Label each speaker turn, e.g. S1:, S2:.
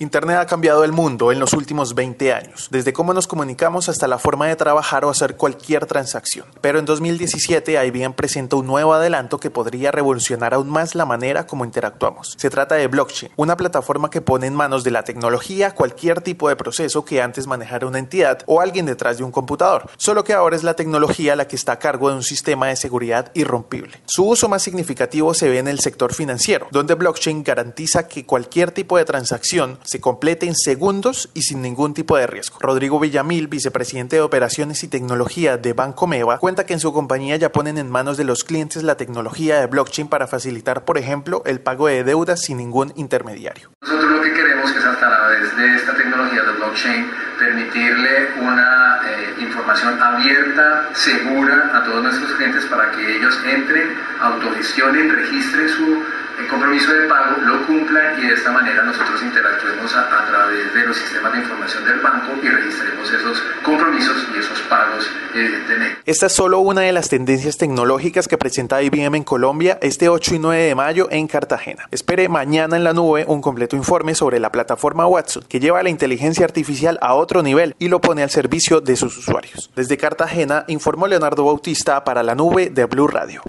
S1: Internet ha cambiado el mundo en los últimos 20 años, desde cómo nos comunicamos hasta la forma de trabajar o hacer cualquier transacción. Pero en 2017 IBM presenta un nuevo adelanto que podría revolucionar aún más la manera como interactuamos. Se trata de blockchain, una plataforma que pone en manos de la tecnología cualquier tipo de proceso que antes manejara una entidad o alguien detrás de un computador, solo que ahora es la tecnología la que está a cargo de un sistema de seguridad irrompible. Su uso más significativo se ve en el sector financiero, donde blockchain garantiza que cualquier tipo de transacción se complete en segundos y sin ningún tipo de riesgo. Rodrigo Villamil, vicepresidente de Operaciones y Tecnología de Banco Meva, cuenta que en su compañía ya ponen en manos de los clientes la tecnología de blockchain para facilitar, por ejemplo, el pago de deudas sin ningún intermediario.
S2: Nosotros lo que queremos es a través de esta tecnología de blockchain permitirle una eh, información abierta, segura a todos nuestros clientes para que ellos entren, autogestionen, registren su el compromiso de pago, lo y de esta manera nosotros interactuemos a, través de los sistemas de información del banco y registremos esos compromisos y esos pagos evidentemente.
S1: Esta es solo una de las tendencias tecnológicas que presenta IBM en Colombia este 8 y 9 de mayo en Cartagena. Espere mañana en la nube un completo informe sobre la plataforma Watson que lleva la inteligencia artificial a otro nivel y lo pone al servicio de sus usuarios. Desde Cartagena informó Leonardo Bautista para la nube de Blue Radio.